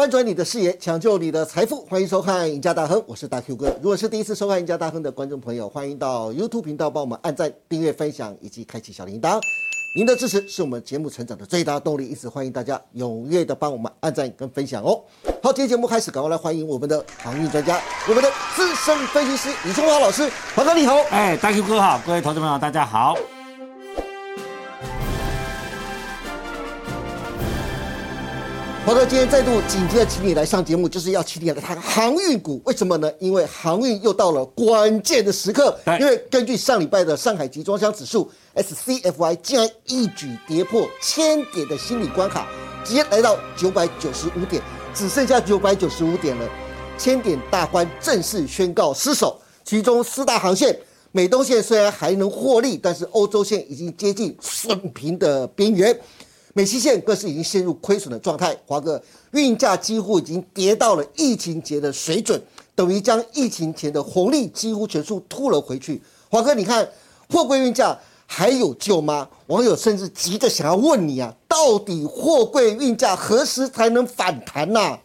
翻转你的视野，抢救你的财富，欢迎收看《赢家大亨》，我是大 Q 哥。如果是第一次收看《赢家大亨》的观众朋友，欢迎到 YouTube 频道帮我们按赞、订阅、分享以及开启小铃铛。您的支持是我们节目成长的最大动力，因此欢迎大家踊跃的帮我们按赞跟分享哦。好，今天节目开始，赶快来欢迎我们的航运专家，我们的资深分析师李春华老师。华哥你好，哎，大 Q 哥好，各位投资朋友大家好。华哥今天再度紧接着请你来上节目，就是要请你来谈航运股。为什么呢？因为航运又到了关键的时刻。因为根据上礼拜的上海集装箱指数 SCFI 竟然一举跌破千点的心理关卡，直接来到九百九十五点，只剩下九百九十五点了，千点大关正式宣告失守。其中四大航线，美东线虽然还能获利，但是欧洲线已经接近损平的边缘。美西线更是已经陷入亏损的状态，华哥运价几乎已经跌到了疫情前的水准，等于将疫情前的红利几乎全数吐了回去。华哥，你看货柜运价还有救吗？网友甚至急着想要问你啊，到底货柜运价何时才能反弹呢？啊，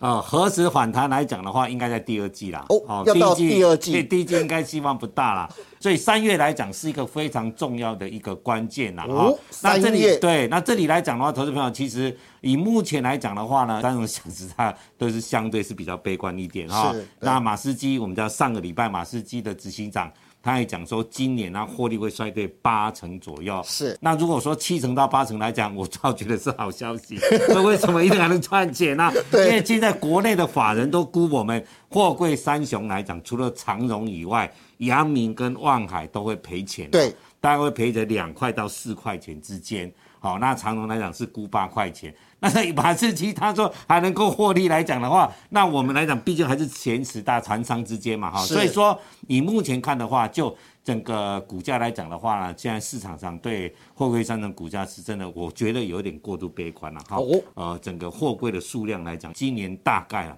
何时反弹来讲的话，应该在第二季啦。哦，要到第二季，第一季应该希望不大啦。所以三月来讲是一个非常重要的一个关键啦。哦，那这里对，那这里来讲的话，投资朋友其实以目前来讲的话呢，三种想知它都是相对是比较悲观一点哈。那马斯基，我们知道上个礼拜马斯基的执行长。他还讲说，今年呢获利会衰退八成左右。是，那如果说七成到八成来讲，我倒觉得是好消息。那为什么一定还能赚钱 呢？因为现在国内的法人都估我们货柜三雄来讲，除了长荣以外，阳明跟万海都会赔钱。对，大概会赔在两块到四块钱之间。好，那长荣来讲是估八块钱。那在马士基他说还能够获利来讲的话，那我们来讲毕竟还是前十大船商之间嘛，哈，所以说以目前看的话，就整个股价来讲的话呢，现在市场上对货柜商的股价是真的，我觉得有点过度悲观了，哈，呃，整个货柜的数量来讲，今年大概啊。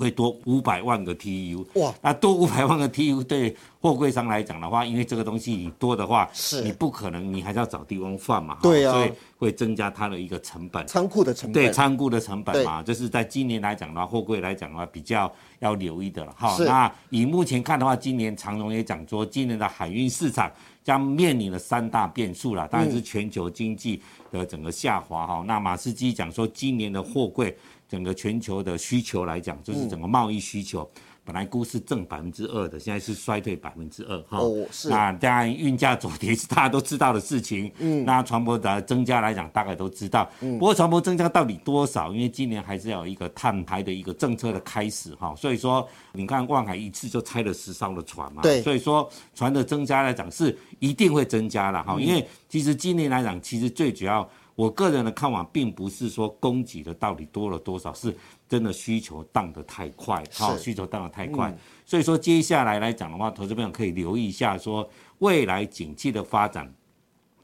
会多五百万个 TU 哇，那多五百万个 TU 对货柜商来讲的话，因为这个东西你多的话，是。你不可能，你还是要找地方放嘛，对啊，所以会增加它的一个成本，仓库的成本，对仓库的成本嘛，这是在今年来讲的话，货柜来讲的话比较要留意的了哈。那以目前看的话，今年长荣也讲说，今年的海运市场将面临了三大变数了，当然是全球经济的整个下滑哈。那马斯基讲说，今年的货柜。整个全球的需求来讲，就是整个贸易需求，本来估是正百分之二的，现在是衰退百分之二哈。哦，是。那当然运价走跌是大家都知道的事情。嗯。那船舶的增加来讲，大概都知道。嗯。不过船舶增加到底多少？因为今年还是要有一个碳排的一个政策的开始哈。所以说，你看望海一次就拆了十艘的船嘛。对。所以说，船的增加来讲是一定会增加了哈。因为其实今年来讲，其实最主要。我个人的看法并不是说供给的到底多了多少，是真的需求荡得太快，好，需求荡得太快，所以说接下来来讲的话，投资朋友可以留意一下，说未来景气的发展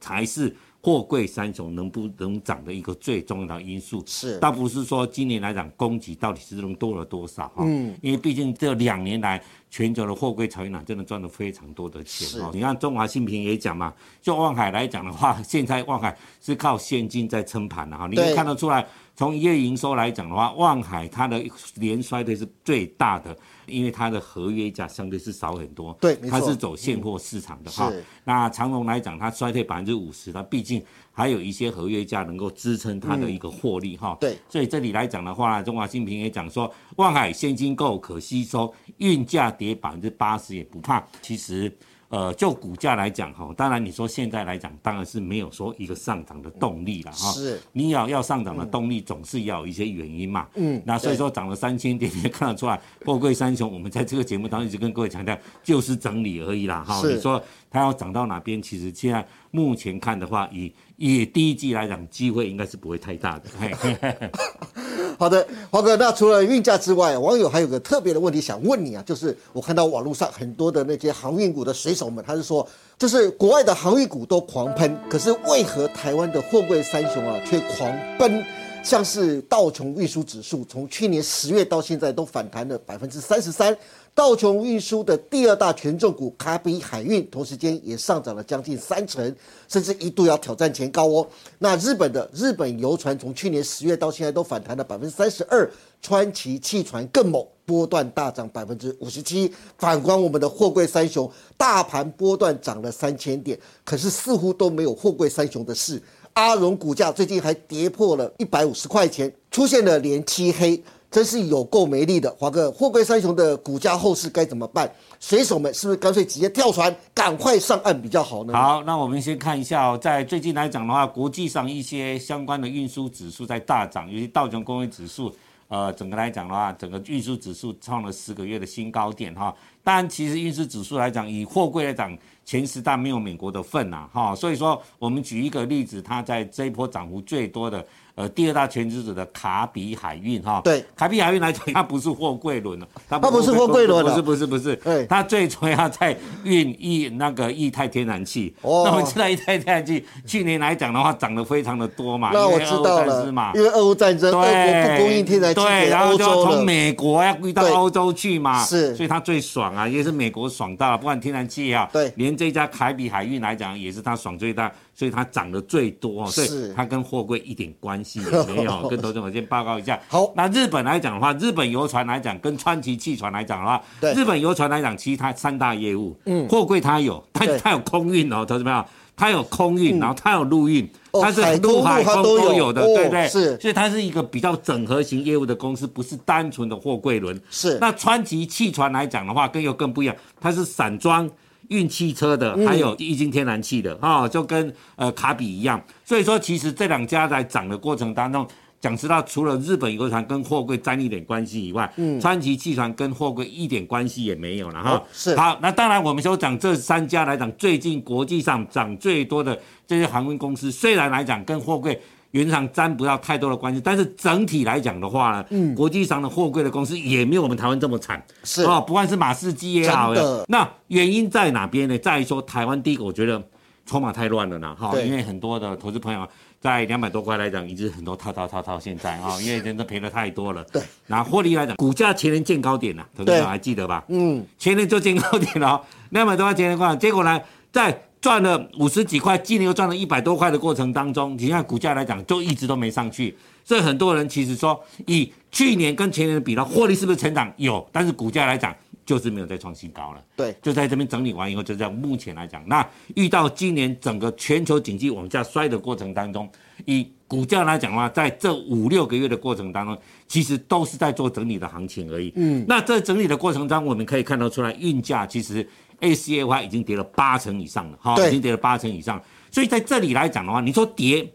才是。货柜三雄能不能涨的一个最重要的因素是，倒不是说今年来讲供给到底是能多了多少哈，嗯，因为毕竟这两年来全球的货柜潮运厂真的赚了非常多的钱哈。你看中华信平也讲嘛，就望海来讲的话，现在望海是靠现金在撑盘的哈，你可以看得出来，从一月营收来讲的话，望海它的年衰退是最大的。因为它的合约价相对是少很多，对，它是走现货市场的哈。那长隆来讲，它衰退百分之五十，它毕竟还有一些合约价能够支撑它的一个获利哈。对，所以这里来讲的话，中华新平也讲说，望海现金够可吸收，运价跌百分之八十也不怕。其实。呃，就股价来讲哈，当然你说现在来讲，当然是没有说一个上涨的动力了哈。是，你要要上涨的动力，总是要有一些原因嘛。嗯，那所以说涨了三千点，你也看得出来，货柜三雄，我们在这个节目当中一直跟各位强调，就是整理而已啦哈。你说它要涨到哪边，其实现在目前看的话，以以第一季来讲，机会应该是不会太大的。好的，华哥，那除了运价之外，网友还有个特别的问题想问你啊，就是我看到网络上很多的那些航运股的水手们，他是说，就是国外的航运股都狂喷，可是为何台湾的货柜三雄啊却狂奔？像是道琼运输指数，从去年十月到现在都反弹了百分之三十三。道琼运输的第二大权重股卡比海运，同时间也上涨了将近三成，甚至一度要挑战前高哦。那日本的日本游船从去年十月到现在都反弹了百分之三十二，川崎汽船更猛，波段大涨百分之五十七。反观我们的货柜三雄，大盘波段涨了三千点，可是似乎都没有货柜三雄的事。阿荣股价最近还跌破了一百五十块钱，出现了连七黑。真是有够没力的，华哥，货柜三雄的股价后市该怎么办？水手们是不是干脆直接跳船，赶快上岸比较好呢？好，那我们先看一下，在最近来讲的话，国际上一些相关的运输指数在大涨，尤其道琼工业指数，呃，整个来讲的话，整个运输指数创了十个月的新高点哈。但，其实运输指数来讲，以货柜来讲，前十大没有美国的份呐哈。所以说，我们举一个例子，它在这一波涨幅最多的。呃，第二大全资者的卡比海运哈，对，卡比海运来讲，它不是货柜轮了，它不是货柜轮不是不是不是，它最主要在运液那个液态天然气。哦，那我们知道液态天然气去年来讲的话，涨得非常的多嘛，那我知道了嘛，因为俄乌战争，俄国不供应天然气对，然后就要从美国要运到欧洲去嘛，是，所以它最爽啊，也是美国爽到了，不管天然气啊，对，连这家卡比海运来讲，也是它爽最大。所以它涨得最多，所以它跟货柜一点关系也没有。跟投资者先报告一下。好，那日本来讲的话，日本游船来讲，跟川崎汽船来讲的话，对，日本游船来讲，其实它三大业务，嗯，货柜它有，它它有空运哦，投资朋友，它有空运，然后它有陆运，它是陆海空都有的，对不对？是，所以它是一个比较整合型业务的公司，不是单纯的货柜轮。是，那川崎汽船来讲的话，更又更不一样，它是散装。运汽车的，还有液晶天然气的，哈，就跟呃卡比一样。所以说，其实这两家在涨的过程当中，讲实话，除了日本游船跟货柜沾一点关系以外，嗯，川崎汽船跟货柜一点关系也没有了，哈。是。好，那当然我们说讲这三家来讲，最近国际上涨最多的这些航运公司，虽然来讲跟货柜。原厂沾不到太多的关系，但是整体来讲的话呢，嗯，国际上的货柜的公司也没有我们台湾这么惨，是。哦，不管是马士基也好，那原因在哪边呢？在于说台湾第一个，我觉得筹码太乱了呢，哈，因为很多的投资朋友在两百多块来讲，一直很多套套套套，现在啊，因为真的赔的太多了，对，那获利来讲，股价前年见高点了，投资朋还记得吧？嗯，前年就见高点了，两百多块钱的话，结果呢，在赚了五十几块，今年又赚了一百多块的过程当中，你看股价来讲，就一直都没上去。所以很多人其实说，以去年跟前年的比，的获利是不是成长有？但是股价来讲，就是没有再创新高了。对，就在这边整理完以后，就在目前来讲，那遇到今年整个全球经济往下摔的过程当中，以股价来讲的话，在这五六个月的过程当中，其实都是在做整理的行情而已。嗯，那在整理的过程当中，我们可以看得出来，运价其实。A C A 话已经跌了八成以上了，哈，已经跌了八成以上，所以在这里来讲的话，你说跌，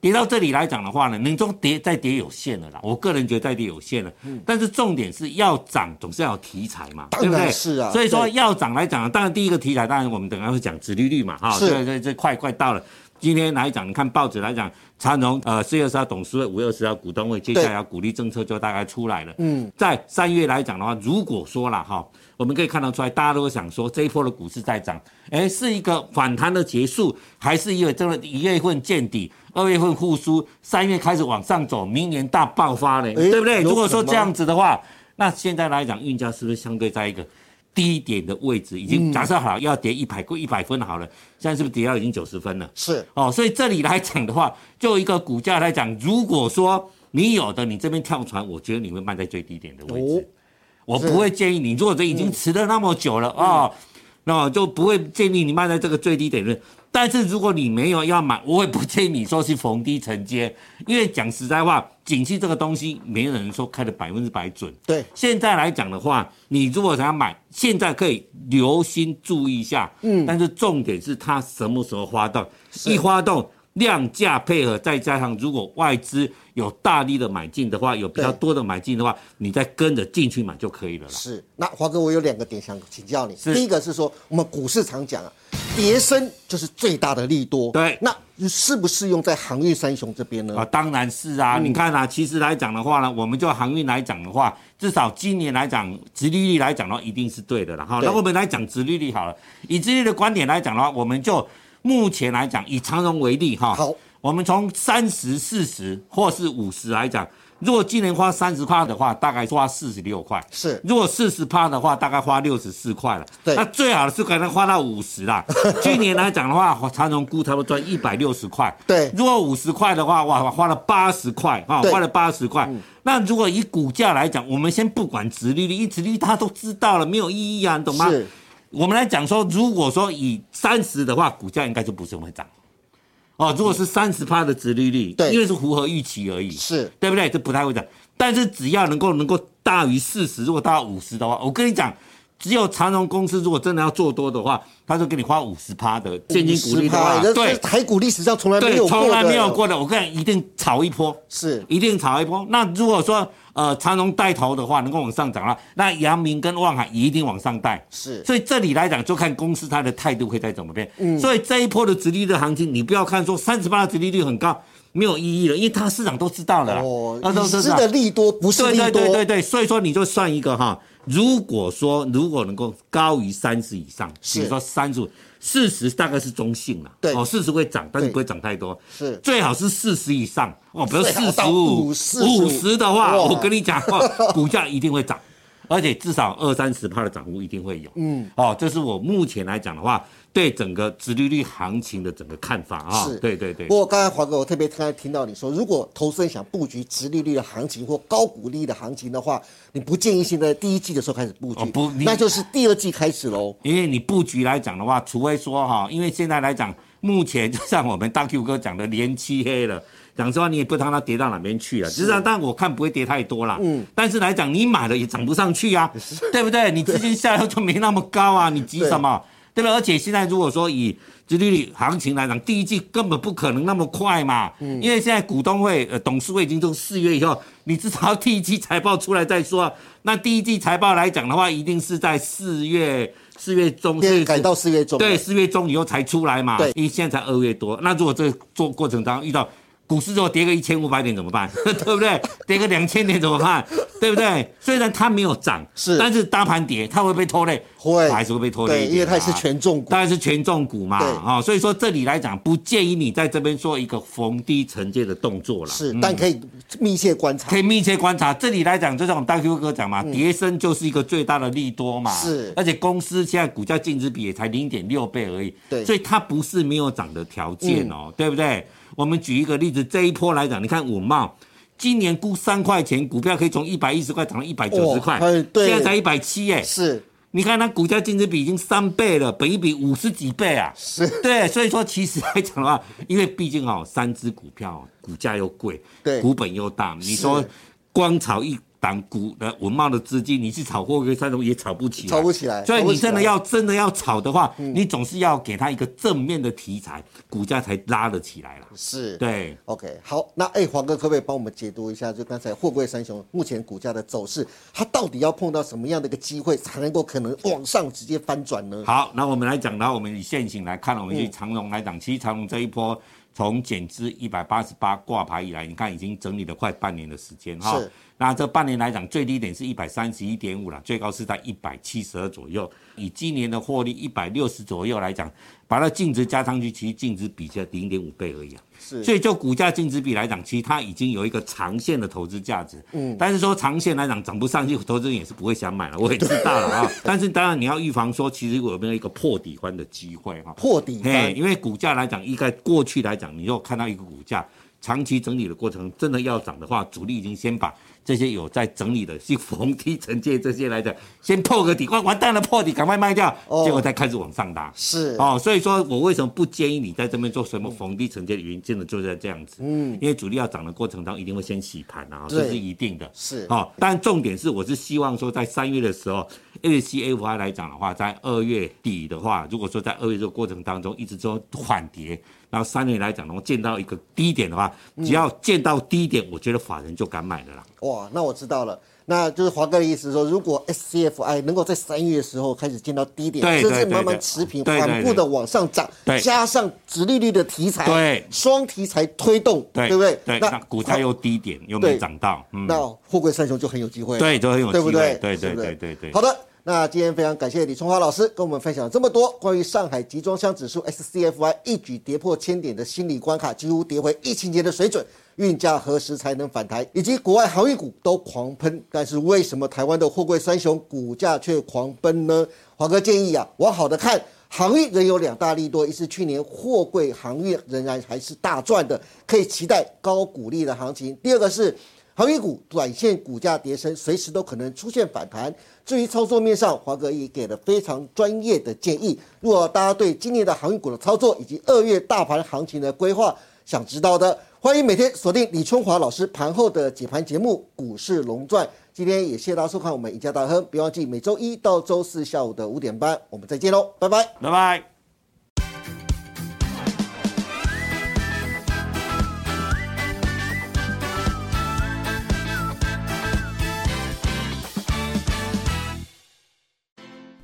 跌到这里来讲的话呢，你说跌再跌有限了啦，我个人觉得再跌有限了，嗯，但是重点是要涨总是要有题材嘛，对不对？是啊，所以说要涨来讲，当然第一个题材，当然我们等下会讲殖利率嘛，哈，对对，这快快到了，今天来讲，你看报纸来讲，长荣呃四月二十号董事会，五月二十号股东会，接下来要鼓励政策就大概出来了，嗯，在三月来讲的话，如果说了哈。我们可以看得出来，大家都会想说，这一波的股市在涨，哎，是一个反弹的结束，还是因为真的一月份见底，二月份复苏，三月开始往上走，明年大爆发呢？对不对？如果说这样子的话，那现在来讲，运价是不是相对在一个低点的位置？已经假设好要跌一百过一百分好了，现在是不是跌到已经九十分了？是哦，所以这里来讲的话，就一个股价来讲，如果说你有的，你这边跳船，我觉得你会卖在最低点的位置。我不会建议你，如果这已经迟了那么久了啊，那就不会建议你卖在这个最低点的。但是如果你没有要买，我也不建议你说是逢低承接，因为讲实在话，景气这个东西没有人说开的百分之百准。对，现在来讲的话，你如果想要买，现在可以留心注意一下。嗯，但是重点是它什么时候发动，一发动。量价配合，再加上如果外资有大力的买进的话，有比较多的买进的话，你再跟着进去买就可以了。是，那华哥，我有两个点想请教你。第一个是说，我们股市常讲啊，跌升就是最大的利多。对，那适不适用在航运三雄这边呢？啊，当然是啊。你看啊，其实来讲的话呢，我们就航运来讲的话，至少今年来讲，殖利率来讲的话，一定是对的了哈。那我们来讲殖利率好了，以殖利率的观点来讲的话，我们就。目前来讲，以长荣为例，哈，好，我们从三十、四十或是五十来讲，如果今年花三十趴的话，大概花四十六块。是，如果四十趴的话，大概花六十四块了。对那最好的是可能花到五十啦。去年来讲的话，长荣估差不多赚一百六十块。对如果五十块的话，哇，花了八十块啊，花了八十块。那如果以股价来讲，我们先不管殖利率，因为殖利率大家都知道了，没有意义啊，你懂吗？是，我们来讲说，如果说以三十的话，股价应该就不是会涨。哦，如果是三十趴的殖利率，对因为是符合预期而已，是，对不对？这不太会涨。但是只要能够能够大于四十，如果大到五十的话，我跟你讲，只有长荣公司如果真的要做多的话，他就给你花五十趴的现金股利的话，对台股历史上从来没，有过的，从来没有过的，我跟你讲，一定炒一波。是一定炒一波。那如果说呃长荣带头的话，能够往上涨了，那阳明跟望海也一定往上带。是所以这里来讲，就看公司它的态度会再怎么变。嗯所以这一波的殖利率行情，你不要看说三十八的殖利率很高，没有意义了，因为它市场都知道了。哦，那都已知道的利多不是对利多，对对对对，所以说你就算一个哈，如果说如果能够高于三十以上，比如说三十五、四十大概是中性了，对。哦，四十会涨，但是不会涨太多，是。最好是四十以上哦，比如四十五、50五十的话，我跟你讲哦，股价一定会涨。而且至少二三十帕的涨幅一定会有，嗯，哦，这是我目前来讲的话，对整个直利率行情的整个看法啊，是对对对不，过刚才华哥，我特别刚才听到你说，如果投资人想布局直利率的行情或高股利的行情的话，你不建议现在第一季的时候开始布局，哦不那就是第二季开始喽。因为你布局来讲的话，除非说哈，因为现在来讲，目前就像我们大 Q 哥讲的，连漆黑了。讲实话，你也不知道它跌到哪边去了。实际上，但我看不会跌太多啦。嗯。但是来讲，你买了也涨不上去啊，对不对？你资金下来就没那么高啊，你急什么？对不对？而且现在如果说以殖利率行情来讲，第一季根本不可能那么快嘛。嗯。因为现在股东会、呃董事会已经从四月以后，你至少要第一季财报出来再说啊。那第一季财报来讲的话，一定是在四月四月中，对改到四月中，对，四月中以后才出来嘛。对因为现在才二月多，那如果这个做过程当中遇到股市如果跌个一千五百点怎么办？对不对？跌个两千点怎么办？对不对？虽然它没有涨，是但是大盘跌，它会被拖累，会还是会被拖累因为它是权重股当，然是权重股嘛，对啊、所以说这里来讲，不建议你在这边做一个逢低承接的动作了。是，嗯但可以密切观察可。以密切观察。这里来讲，就像我们大 Q 哥讲嘛，跌升就是一个最大的利多嘛。嗯是而且公司现在股价净值比也才零点六倍而已。对嗯所以它不是没有涨的条件哦，对不对？我们举一个例子，这一波来讲，你看五茂。今年估三块钱，股票可以从一百一十块涨到一百九十块，现在才一百七哎，是。你看它股价净值比已经三倍了，本一比五十几倍啊，是，对，所以说其实来讲的话，因为毕竟哦，三只股票股价又贵，对。股本又大，你说光炒一档股的文茂的资金，你去炒货柜三雄也炒不起来，炒不起来所以你真的要真的要炒的话，你总是要给它一个正面的题材，股价才拉得起来了。是，对，OK，好，那哎，黄哥可不可以帮我们解读一下，就刚才货柜三雄目前股价的走势，它到底要碰到什么样的一个机会，才能够可能往上直接翻转呢？好，那我们来讲，然后我们以现行来看，我们以长荣来讲，其实长荣这一波从减资一百八十八挂牌以来，你看已经整理了快半年的时间哈。是。那这半年来讲，最低点是一百三十一点五了，最高是在一百七十二左右。以今年的获利一百六十左右来讲，把它净值加上去，其实净值比较零点五倍而已啊。是，所以就股价净值比来讲，其实它已经有一个长线的投资价值。嗯，但是说长线来讲涨不上去，投资人也是不会想买了，我也知道了啊。但是当然你要预防说，其实有没有一个破底翻的机会哈？破底嘿，翻，因为股价来讲，应该过去来讲，你如果看到一个股价长期整理的过程，真的要涨的话，主力已经先把这些有在整理的，去逢低承接这些来的，先破个底，哇，完蛋了，破底，赶快卖掉，哦结果再开始往上拉。是，哦，所以说我为什么不建议你在这边做什么逢低承接的原因，真的就在这样子。嗯，因为主力要涨的过程当中，一定会先洗盘啊，对这是一定的。是哦，但重点是，我是希望说，在三月的时候，HCFI 来讲的话，在二月底的话，如果说在二月这个过程当中一直说缓跌，然后三年来讲的话，见到一个低点的话，只要见到低点，我觉得法人就敢买了啦。哇，那我知道了。那就是华哥的意思说，如果 SCFI 能够在三月的时候开始见到低点，甚至慢慢持平，缓步的往上涨，加上直利率的题材，对双题材推动，对对不对？那股价又低点，又没对涨到，嗯，那货柜三雄就很有机会了，对，就很有机会。对不对？对对对对对。好的。那今天非常感谢李春华老师跟我们分享了这么多关于上海集装箱指数 SCFI 一举跌破千点的心理关卡，几乎跌回疫情前的水准，运价何时才能反弹？以及国外航运股都狂喷，但是为什么台湾的货柜三雄股价却狂奔呢？华哥建议啊，往好的看，航运仍有两大利多，一是去年货柜航运仍然还是大赚的，可以期待高股利的行情；第二个是。航运股短线股价跌升，随时都可能出现反弹。至于操作面上，华哥也给了非常专业的建议。如果大家对今年的航运股的操作以及二月大盘行情的规划想知道的，欢迎每天锁定李春华老师盘后的解盘节目《股市龙传》。今天也谢谢大家收看我们赢家大亨，别忘记每周一到周四下午的五点半，我们再见喽，拜拜，拜拜。